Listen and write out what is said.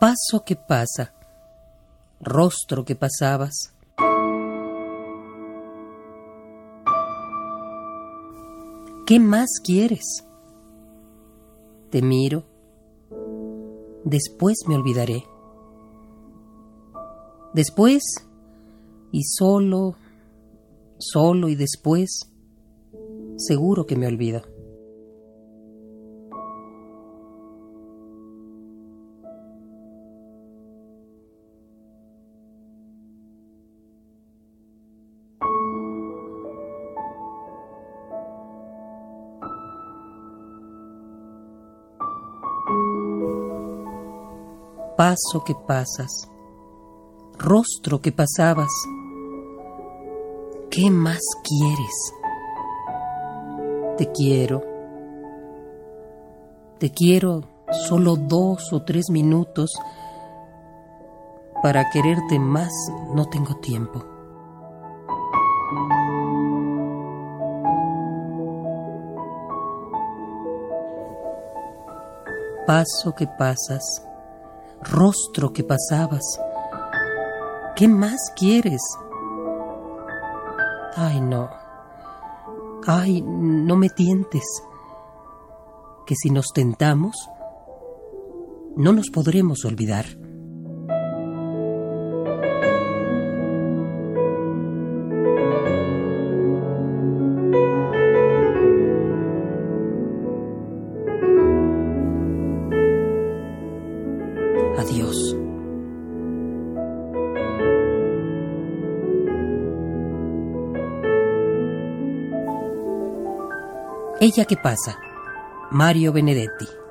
Paso que pasa, rostro que pasabas. ¿Qué más quieres? Te miro, después me olvidaré. Después, y solo, solo y después, seguro que me olvido. Paso que pasas, rostro que pasabas, ¿qué más quieres? Te quiero, te quiero solo dos o tres minutos. Para quererte más no tengo tiempo. Paso que pasas, rostro que pasabas. ¿Qué más quieres? Ay, no. Ay, no me tientes. Que si nos tentamos, no nos podremos olvidar. Adiós. Ella que pasa. Mario Benedetti.